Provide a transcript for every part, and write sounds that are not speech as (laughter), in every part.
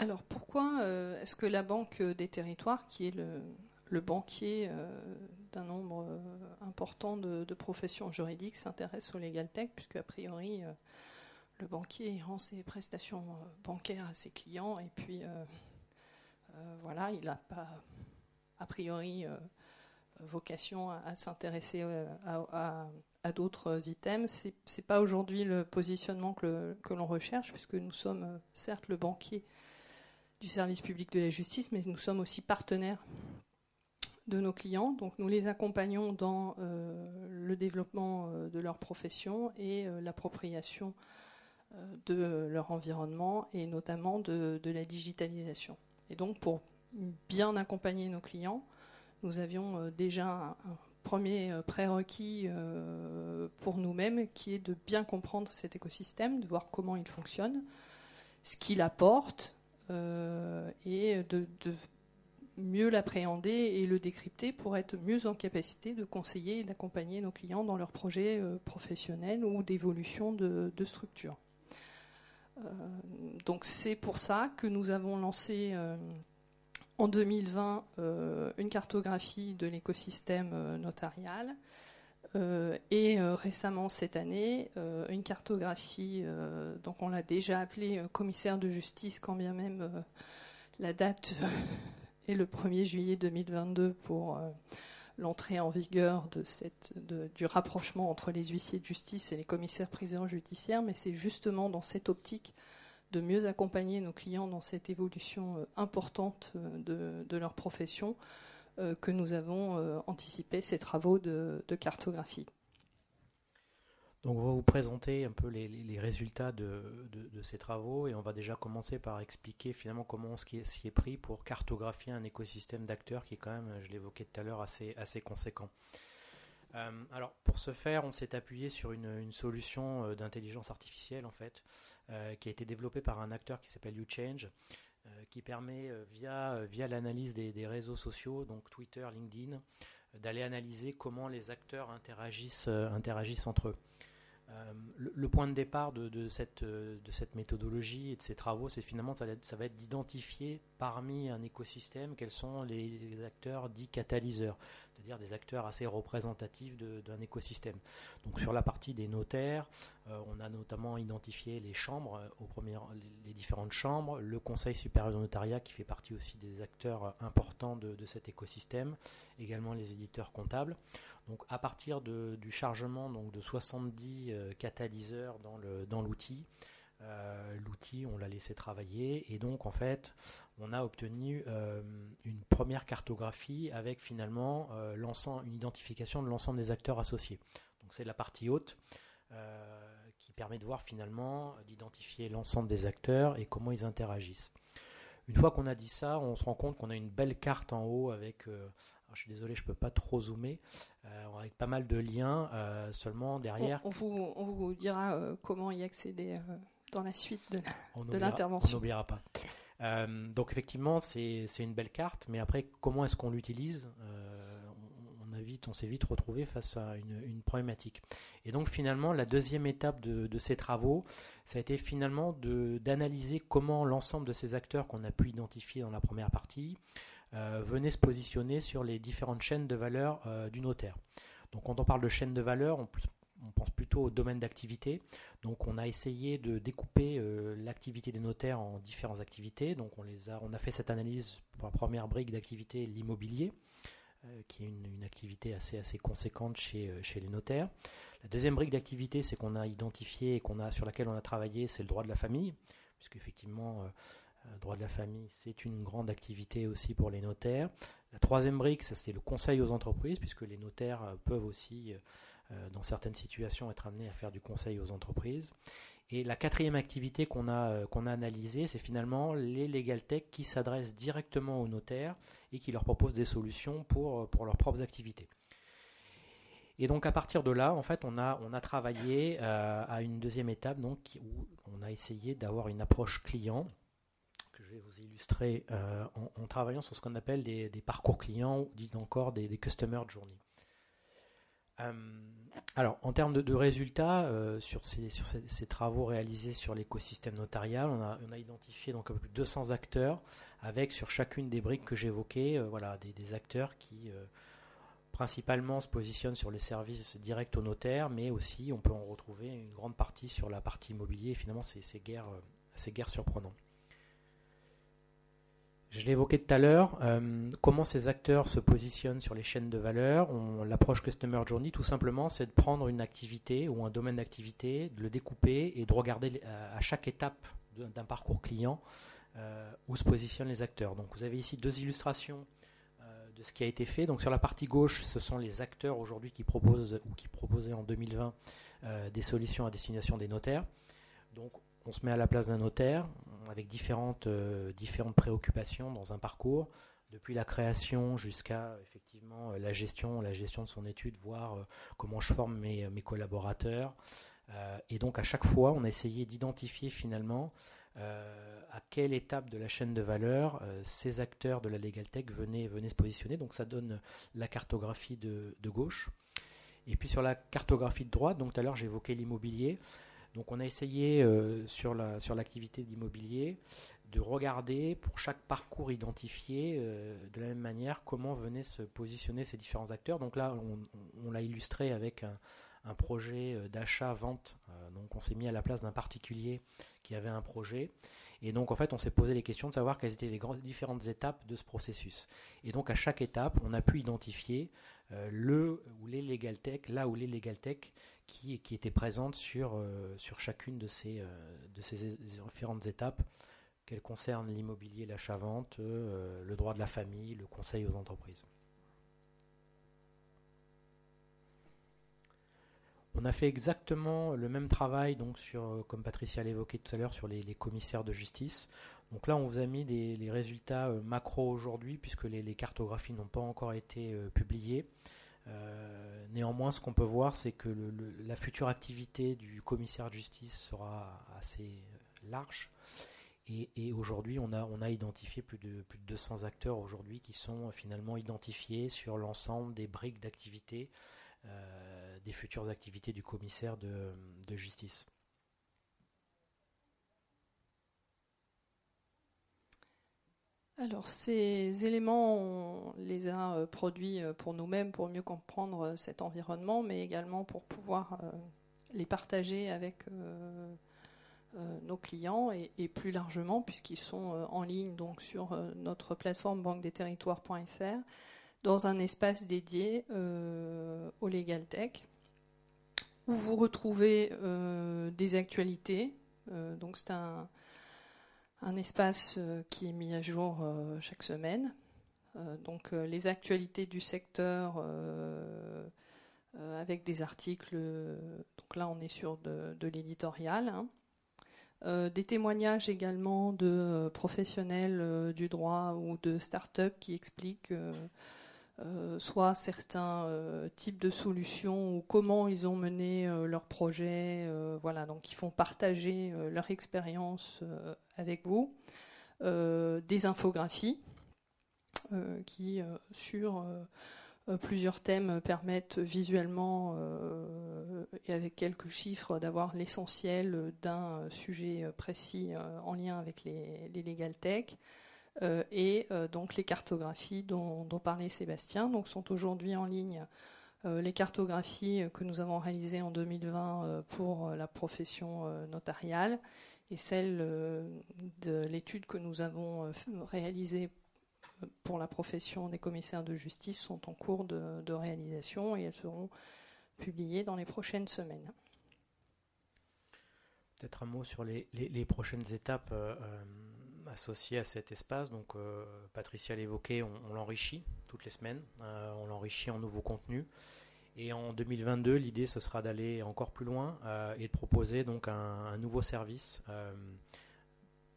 Alors pourquoi est-ce que la Banque des territoires, qui est le, banquier d'un nombre important de, professions juridiques, s'intéresse au legal tech, puisque a priori le banquier rend ses prestations bancaires à ses clients et puis voilà, il n'a pas a priori vocation à, s'intéresser euh, à, d'autres items. Ce n'est pas aujourd'hui le positionnement que, l'on recherche, puisque nous sommes euh, certes le banquier du service public de la justice, mais nous sommes aussi partenaires de nos clients. Donc nous les accompagnons dans euh, le développement de leur profession et l'appropriation de leur environnement et notamment de, la digitalisation. Et donc pour bien accompagner nos clients, nous avions euh, déjà un, premier euh, prérequis euh, pour nous-mêmes qui est de bien comprendre cet écosystème, de voir comment il fonctionne, ce qu'il apporte et de, mieux l'appréhender et le décrypter pour être mieux en capacité de conseiller et d'accompagner nos clients dans leurs projets professionnels ou d'évolution de, structure. donc c'est pour ça que nous avons lancé en 2020 euh, une cartographie de l'écosystème euh, notarial euh, et récemment cette année une cartographie, donc on l'a déjà appelée commissaire de justice quand bien même la date est le 1er juillet 2022 pour l'entrée en vigueur du rapprochement entre les huissiers de justice et les commissaires priseurs judiciaires, mais c'est justement dans cette optique de mieux accompagner nos clients dans cette évolution euh, importante euh, de, leur profession euh, que nous avons anticipé ces travaux de, cartographie. Donc on va vous présenter un peu les, résultats de, ces travaux et on va déjà commencer par expliquer finalement comment on s'y est, pris pour cartographier un écosystème d'acteurs qui est quand même, je l'évoquais tout à l'heure, assez, conséquent. alors pour ce faire, on s'est appuyé sur une, solution d'intelligence artificielle en fait, euh, qui a été développé par un acteur qui s'appelle YouChange, euh, qui permet euh, via, via l'analyse des, réseaux sociaux, donc Twitter, LinkedIn, d'aller analyser comment les acteurs interagissent, entre eux. Le, point de départ de, cette, de cette méthodologie et de ces travaux, c'est finalement ça va être d'identifier parmi un écosystème quels sont les acteurs dits catalyseurs c'est-à-dire des acteurs assez représentatifs d'un écosystème. Donc sur la partie des notaires, euh, on a notamment identifié les chambres, euh, les, différentes chambres, le Conseil supérieur de notariat qui fait partie aussi des acteurs importants de, cet écosystème, également les éditeurs comptables. Donc à partir du chargement donc, de 70 euh, catalyseurs dans l'outil, euh, l'outil, on l'a laissé travailler et donc en fait, on a obtenu euh, une première cartographie avec finalement euh, une identification de l'ensemble des acteurs associés. Donc c'est la partie haute qui permet de voir finalement d'identifier l'ensemble des acteurs et comment ils interagissent. Une fois qu'on a dit ça, on se rend compte qu'on a une belle carte en haut avec je suis désolé, je ne peux pas trop zoomer, avec pas mal de liens seulement derrière. On, vous, on vous, dira comment y accéder dans la suite de, l'intervention. On n'oubliera pas. Euh, donc effectivement, c'est une belle carte, mais après, comment est-ce qu'on l'utilise euh, on, a vite, on s'est vite retrouvé face à une, problématique. Et donc finalement, la deuxième étape de, ces travaux, ça a été finalement d'analyser comment l'ensemble de ces acteurs qu'on a pu identifier dans la première partie euh, venaient se positionner sur les différentes chaînes de valeur du notaire. Donc quand on parle de chaîne de valeur, on on pense plutôt au domaine d'activité. Donc on a essayé de découper euh, l'activité des notaires en différentes activités. Donc on, les a, on a fait cette analyse pour la première brique d'activité, l'immobilier, euh, qui est une, activité assez, assez conséquente chez, euh, chez les notaires. La deuxième brique d'activité, c'est qu'on a identifié et qu'on a, sur laquelle on a travaillé, c'est le droit de la famille, puisque effectivement, le droit de la famille, c'est une grande activité aussi pour les notaires. La troisième brique, c'est le conseil aux entreprises, puisque les notaires peuvent aussi dans certaines situations, être amené à faire du conseil aux entreprises. Et la quatrième activité qu'on a, euh, a analysée, c'est finalement les legal tech qui s'adressent directement aux notaires et qui leur proposent des solutions pour, euh, pour leurs propres activités. Et donc à partir de là, en fait, on a, on a travaillé à une deuxième étape donc, où on a essayé d'avoir une approche client que je vais vous illustrer en, travaillant sur ce qu'on appelle des, parcours clients, dit encore des, des customer journey. Alors, en termes de, résultats, sur, ces, sur ces, travaux réalisés sur l'écosystème notarial, on a, identifié donc plus de 200 acteurs, avec sur chacune des briques que j'évoquais, voilà, des, acteurs qui principalement se positionne sur les services directs au notaire, mais aussi on peut en retrouver une grande partie sur la partie immobilier. finalement, c'est guère, assez guère surprenant. Je l'ai évoqué tout à l'heure, euh, comment ces acteurs se positionnent sur les chaînes de valeur. L'approche Customer Journey, tout simplement, c'est de prendre une activité ou un domaine d'activité, de le découper et de regarder à chaque étape d'un parcours client euh, où se positionnent les acteurs. Donc vous avez ici deux illustrations ce qui a été fait. Donc sur la partie gauche, ce sont les acteurs aujourd'hui qui proposent ou qui proposaient en 2020 euh, des solutions à destination des notaires. Donc on se met à la place d'un notaire avec différentes, euh, différentes préoccupations dans un parcours, depuis la création jusqu'à effectivement la gestion, la gestion de son étude, voir euh, comment je forme mes, mes collaborateurs. et donc à chaque fois, on a essayé d'identifier finalement euh, à quelle étape de la chaîne de valeur euh, ces acteurs de la Legal Tech venaient, venaient, se positionner. Donc ça donne la cartographie de, gauche. Et puis sur la cartographie de droite, donc tout à l'heure j'évoquais l'immobilier. Donc on a essayé euh, sur la sur l'activité d'immobilier de regarder pour chaque parcours identifié de la même manière comment venaient se positionner ces différents acteurs. Donc là on l'a illustré avec un, projet euh, d'achat-vente. Euh, donc on s'est mis à la place d'un particulier qui avait un projet. Et donc en fait on s'est posé les questions de savoir quelles étaient les différentes étapes de ce processus. Et donc à chaque étape on a pu identifier euh, le ou les legal tech, là où les legal tech qui, qui étaient présentes sur, sur chacune de ces, de ces différentes étapes qu'elles concernent l'immobilier, l'achat-vente, le droit de la famille, le conseil aux entreprises. On a fait exactement le même travail, donc euh, comme Patricia l'évoquait tout à l'heure, sur les, commissaires de justice. Donc là, on vous a mis les résultats euh, macro aujourd'hui, puisque les, cartographies n'ont pas encore été euh, publiées. Néanmoins, ce qu'on peut voir, c'est que la future activité du commissaire de justice sera assez large. Et, aujourd'hui, on a, on a identifié plus de, plus de 200 acteurs aujourd'hui qui sont finalement identifiés sur l'ensemble des briques d'activité euh, des futures activités du commissaire de, justice. Alors ces éléments, on les a euh, produits euh, pour nous-mêmes pour mieux comprendre cet environnement, mais également pour pouvoir les partager avec nos clients et, plus largement puisqu'ils sont en ligne donc sur notre plateforme banque-des-territoires.fr dans un espace dédié euh, au Legal Tech, où vous retrouvez euh, des actualités. Euh, donc c'est un, un, espace qui est mis à jour chaque semaine. donc les actualités du secteur avec des articles. donc là on est sur de, l'éditorial. Hein. des témoignages également de professionnels du droit ou de start-up qui expliquent euh, soit certains euh, types de solutions ou comment ils ont mené euh, leur projet. voilà, donc ils font partager leur expérience avec vous. des infographies qui, sur plusieurs thèmes, permettent visuellement et avec quelques chiffres d'avoir l'essentiel d'un sujet précis en lien avec les, les legal tech. Euh, et euh, donc les cartographies dont, parlait Sébastien sont aujourd'hui en ligne. Euh, les cartographies que nous avons réalisées en 2020 pour la profession notariale et celles de l'étude que nous avons réalisée pour la profession des commissaires de justice sont en cours de, réalisation et elles seront publiées dans les prochaines semaines. Peut-être un mot sur les, prochaines étapes associé à cet espace. Donc, euh, Patricia l'évoquait, on, l'enrichit toutes les semaines, euh, on l'enrichit en nouveaux contenus. Et en 2022, l'idée, ce sera d'aller encore plus loin euh, et de proposer donc un, nouveau service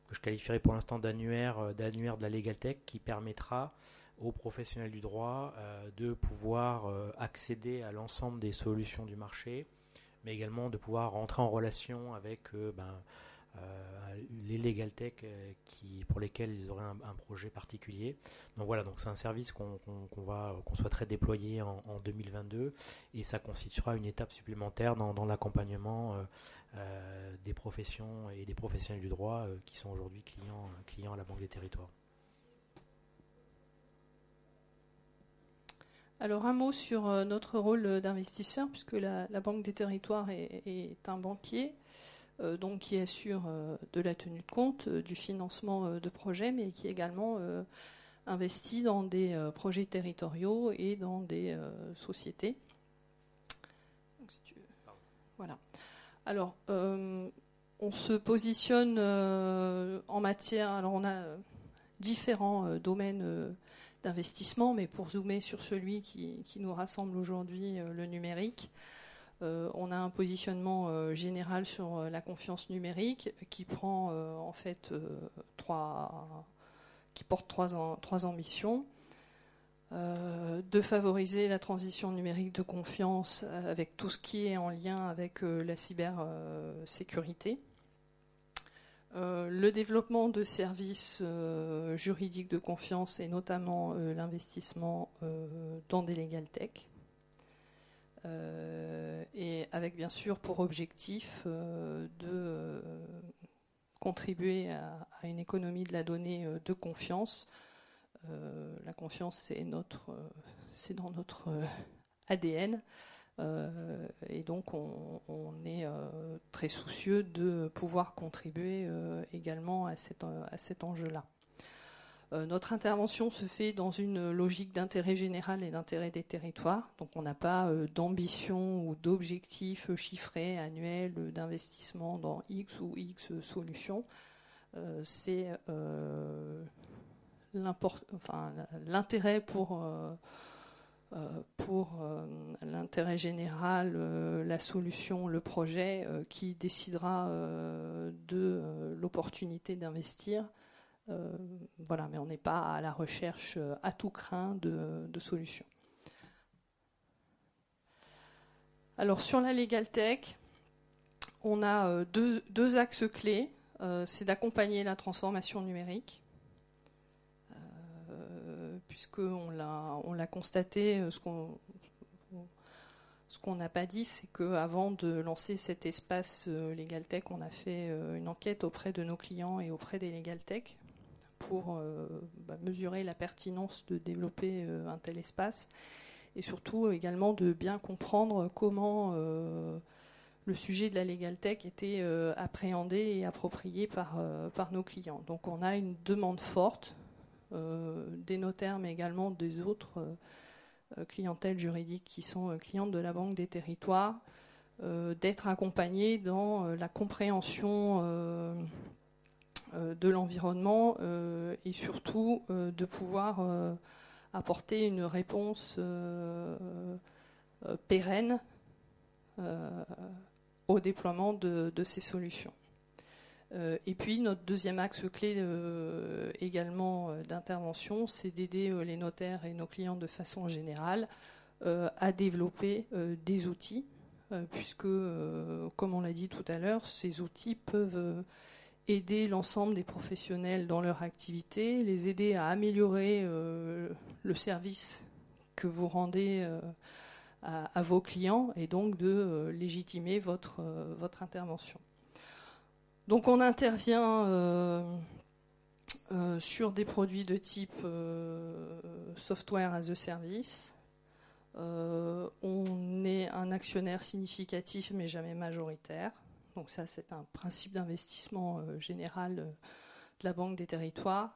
que je qualifierais pour l'instant d'annuaire, d'annuaire de la Legal Tech qui permettra aux professionnels du droit de pouvoir accéder à l'ensemble des solutions du marché, mais également de pouvoir rentrer en relation avec ben, les Legal Tech qui, pour lesquels ils auraient un, projet particulier. Donc voilà, donc c'est un service qu'on va qu'on souhaiterait déployer en, 2022 et ça constituera une étape supplémentaire dans, l'accompagnement des professions et des professionnels du droit qui sont aujourd'hui clients, clients à la Banque des Territoires. Alors un mot sur euh, notre rôle d'investisseur, puisque la, Banque des Territoires est, un banquier euh, donc qui assure euh, de la tenue de compte, du financement de projets, mais qui également investit dans des projets territoriaux et dans des sociétés. Voilà. Alors, on se positionne en matière. Alors, on a différents domaines d'investissement, mais pour zoomer sur celui qui, nous rassemble aujourd'hui, euh, le numérique, euh, on a un positionnement euh, général sur la confiance numérique qui prend en fait qui porte trois, ambitions. de favoriser la transition numérique de confiance avec tout ce qui est en lien avec la cybersécurité. Euh, le développement de services euh, juridiques de confiance et notamment euh, l'investissement dans des legal tech. Et avec bien sûr pour objectif de contribuer à, une économie de la donnée de confiance. la confiance, c'est notre, c'est dans notre ADN. Euh, et donc, on, est euh, très soucieux de pouvoir contribuer euh, également à cet, à cet enjeu-là. Notre intervention se fait dans une logique d'intérêt général et d'intérêt des territoires. Donc, on n'a pas d'ambition ou d'objectif chiffré annuel d'investissement dans X ou X solutions. C'est l'intérêt pour euh, euh, l'intérêt général, euh, la solution, le projet qui décidera de l'opportunité d'investir. Voilà, mais on n'est pas à la recherche à tout craint de, solutions. Alors sur la Legal Tech, on a deux axes clés. C'est d'accompagner la transformation numérique puisqu'on l'a, on l'a constaté, euh, ce qu'on ce qu'on n'a pas dit, c'est qu'avant de lancer cet espace euh, Legal Tech, on a fait euh, une enquête auprès de nos clients et auprès des Legal Tech pour bah, mesurer la pertinence de développer un tel espace et surtout également de bien comprendre comment le sujet de la Legal Tech était appréhendé et approprié par, par nos clients. Donc on a une demande forte euh, des notaires, mais également des autres euh, euh, clientèles juridiques qui sont clientes de la Banque des territoires, d'être accompagnés dans la compréhension de l'environnement et surtout de pouvoir apporter une réponse pérenne au déploiement de, ces solutions. Euh, et puis notre deuxième axe clé euh, également euh, d'intervention, c'est d'aider les notaires et nos clients de façon générale à développer des outils, puisque, comme on l'a dit tout à l'heure, ces outils peuvent aider l'ensemble des professionnels dans leur activité, les aider à améliorer le service que vous rendez à, vos clients et donc de légitimer votre, intervention. Donc on intervient euh, euh, sur des produits de type euh, software as a service. on est un actionnaire significatif mais jamais majoritaire. Donc ça c'est un principe d'investissement général de la Banque des territoires.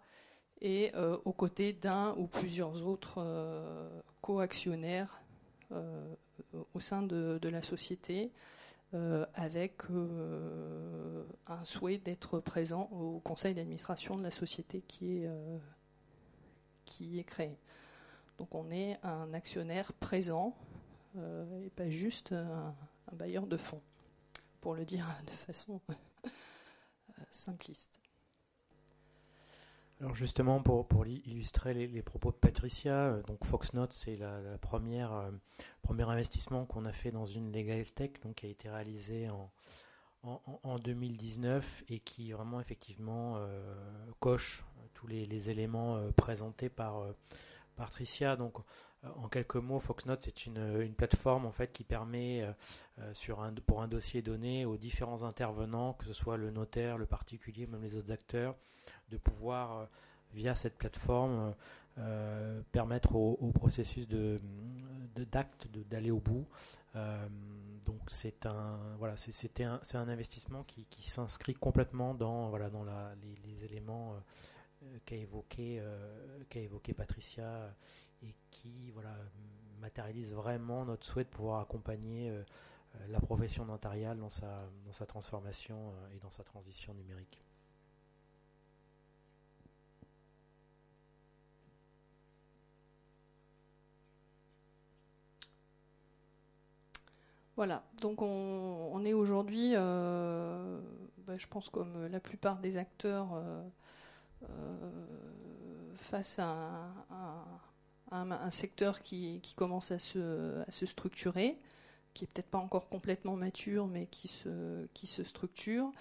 Et aux côtés d'un ou plusieurs autres co-actionnaires au sein de la société. Euh, avec euh, un souhait d'être présent au conseil d'administration de la société qui est, euh, qui est créée. Donc on est un actionnaire présent et pas juste un, un, bailleur de fonds, pour le dire (laughs) de façon simpliste. Alors justement, pour, pour illustrer les, propos de Patricia, euh, donc Foxnote, c'est la, première euh, premier investissement qu'on a fait dans une legal tech, donc qui a été réalisé en, en, 2019 et qui vraiment effectivement coche tous les, éléments présentés par Patricia. Donc en quelques mots, Foxnote c'est une, plateforme en fait qui permet sur un, pour un dossier donné aux différents intervenants, que ce soit le notaire, le particulier, même les autres acteurs, de pouvoir via cette plateforme euh, permettre au, processus de d'acte d'aller au bout. Euh, donc c'est un voilà c'est un investissement qui, s'inscrit complètement dans voilà dans la, les, éléments euh, qu'a évoqué qu'a évoqué Patricia et qui voilà matérialise vraiment notre souhait de pouvoir accompagner la profession notariale dans sa dans sa transformation et dans sa transition numérique. Voilà, donc on, est aujourd'hui, euh, bah, je pense comme la plupart des acteurs, euh, euh, face à, un, secteur qui, commence à se, structurer, qui est peut-être pas encore complètement mature, mais qui se, qui se structure,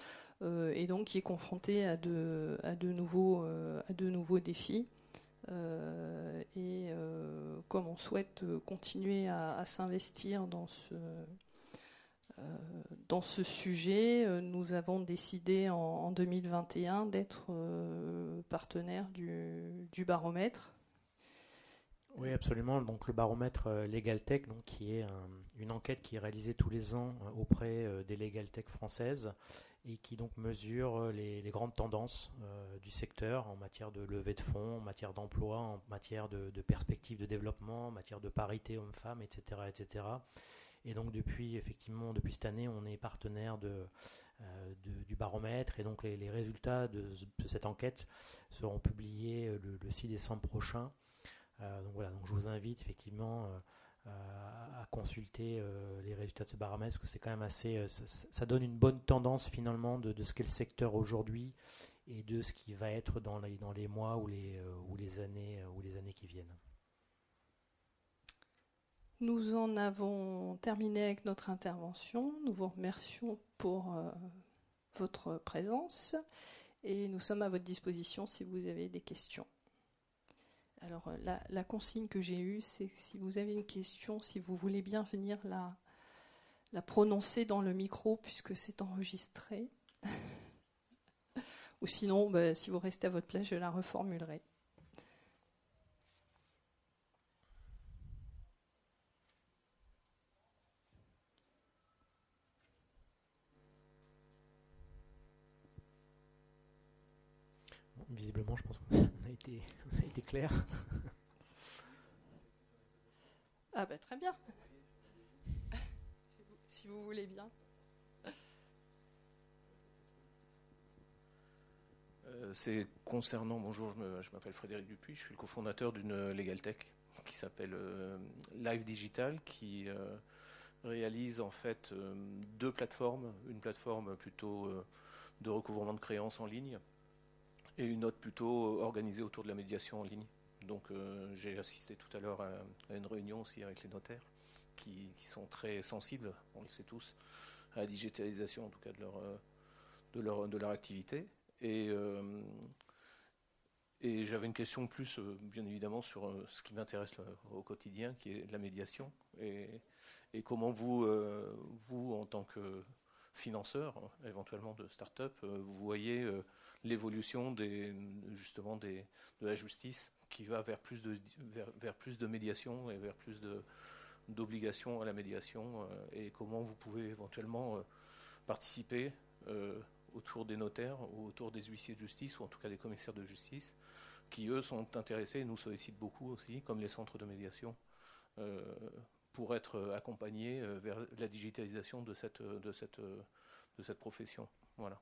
et donc qui est confronté à de, de, nouveaux, à de nouveaux défis. et comme on souhaite continuer à s'investir dans ce, euh, dans ce sujet, euh, nous avons décidé en, 2021 d'être euh, partenaire du, baromètre. Oui, absolument. Donc le baromètre LegalTech, donc, qui est une enquête qui est réalisée tous les ans auprès des LegalTech françaises et qui donc mesure les, grandes tendances du secteur en matière de levée de fonds, en matière d'emploi, en matière de, de perspectives de développement, en matière de parité homme-femme, etc., etc. Et donc depuis effectivement depuis cette année, on est partenaire de, euh, du baromètre et donc les, résultats de, cette enquête seront publiés euh, le, 6 décembre prochain. Euh, donc voilà, donc je vous invite effectivement à consulter les résultats de ce baromètre parce que c'est quand même assez, ça, donne une bonne tendance finalement de, ce qu'est le secteur aujourd'hui et de ce qui va être dans les, dans les mois ou les, ou les années ou les années qui viennent. Nous en avons terminé avec notre intervention. Nous vous remercions pour euh, votre présence et nous sommes à votre disposition si vous avez des questions. Alors euh, la, consigne que j'ai eue, c'est que si vous avez une question, si vous voulez bien venir la, prononcer dans le micro puisque c'est enregistré. (laughs) Ou sinon, bah, si vous restez à votre place, je la reformulerai. Visiblement, je pense qu'on a été, a été clair. Ah bah très bien. si, vous, voulez bien. Euh, c'est concernant, bonjour, je m'appelle Frédéric Dupuis, je suis le cofondateur d'une Legal Tech qui s'appelle euh, Live Digital, qui euh, réalise en fait deux plateformes, une plateforme plutôt de recouvrement de créances en ligne et une autre plutôt organisée autour de la médiation en ligne. Donc euh, j'ai assisté tout à l'heure à, une réunion aussi avec les notaires qui, sont très sensibles, on le sait tous, à la digitalisation en tout cas de leur, euh, de leur, de leur activité. Et, euh, j'avais une question plus, bien évidemment, sur ce qui m'intéresse au quotidien, qui est la médiation. Et, et comment vous, vous, en tant que financeur, éventuellement de start-up, vous voyez l'évolution des, justement des, de la justice qui va vers plus de, vers, plus de médiation et vers plus d'obligations à la médiation euh, et comment vous pouvez éventuellement euh, participer euh, autour des notaires ou autour des huissiers de justice ou en tout cas des commissaires de justice qui eux sont intéressés et nous sollicitent beaucoup aussi comme les centres de médiation pour être accompagnés vers la digitalisation de cette, de cette, de cette profession. Voilà.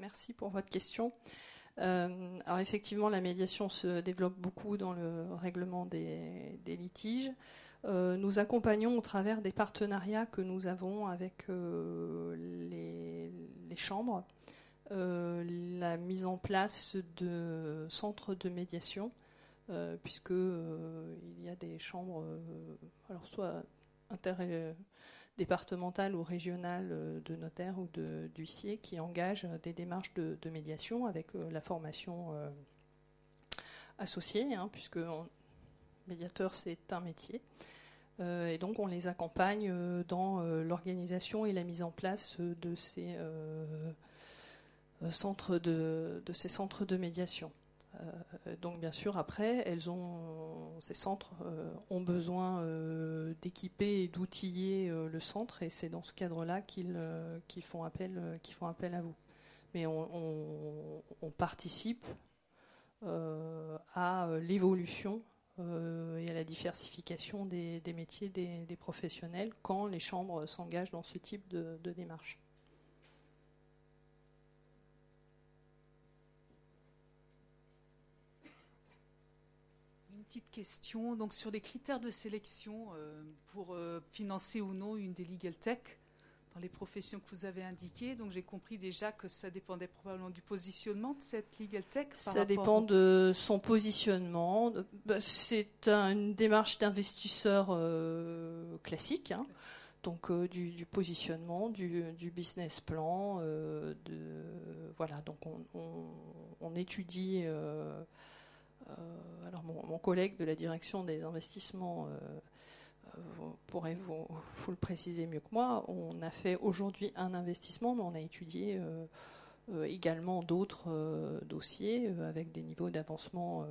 Merci pour votre question. Euh, alors effectivement, la médiation se développe beaucoup dans le règlement des, litiges. Euh, nous accompagnons au travers des partenariats que nous avons avec euh, les, chambres la mise en place de centres de médiation, puisque il y a des chambres, alors soit départementales ou régionales de notaires ou d'huissiers qui engagent des démarches de, médiation avec la formation associée, hein, puisque médiateur c'est un métier. et donc on les accompagne dans l'organisation et la mise en place de, ces centres de médiation. Euh, donc bien sûr, après, elles ont, ces centres euh, ont besoin euh, d'équiper et d'outiller le centre, et c'est dans ce cadre-là qu'ils font, font appel à vous. Mais on, participe à l'évolution et à la diversification des, métiers des, professionnels quand les chambres s'engagent dans ce type de démarche. Petite question donc sur les critères de sélection euh, pour euh, financer ou non une des legal tech dans les professions que vous avez indiquées. Donc j'ai compris déjà que ça dépendait probablement du positionnement de cette legal tech. ça dépend de son positionnement. Bah, c'est une démarche d'investisseur euh, classique. Hein. Donc du, positionnement, du, business plan, de voilà. Donc on étudie alors mon, collègue de la direction des investissements euh, euh, pourrait (laughs) vous, le préciser mieux que moi. On a fait aujourd'hui un investissement, mais on a étudié également d'autres dossiers avec des niveaux d'avancement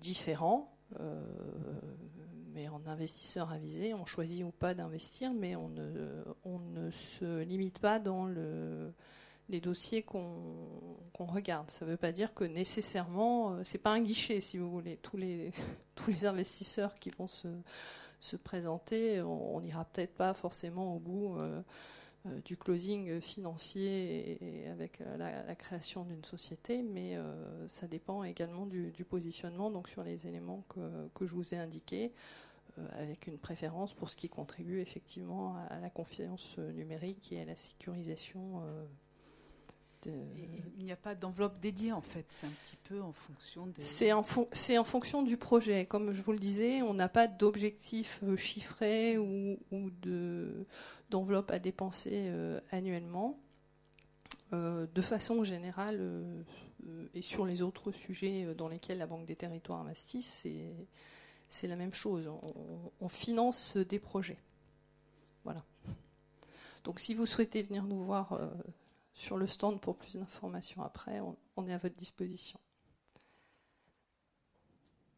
différents. mais en investisseur avisé, on choisit ou pas d'investir, mais on ne se limite pas dans le, les dossiers qu'on regarde. Ça ne veut pas dire que nécessairement, euh, c'est pas un guichet, si vous voulez. Tous les, (laughs) investisseurs qui vont se, se présenter, on n'ira peut-être pas forcément au bout euh, euh, du closing financier et, avec la, création d'une société, mais ça dépend également du, positionnement, donc sur les éléments que je vous ai indiqués avec une préférence pour ce qui contribue effectivement à, la confiance numérique et à la sécurisation il n'y a pas d'enveloppe dédiée en fait, c'est un petit peu en fonction des... C'est en, en, fonction du projet. Comme je vous le disais, on n'a pas d'objectif euh, chiffré ou, ou d'enveloppe à dépenser euh, annuellement. Euh, de façon générale, et sur les autres sujets dans lesquels la Banque des Territoires investit, c'est la même chose. On, on, finance des projets. Voilà. Donc si vous souhaitez venir nous voir sur le stand pour plus d'informations après. On, est à votre disposition.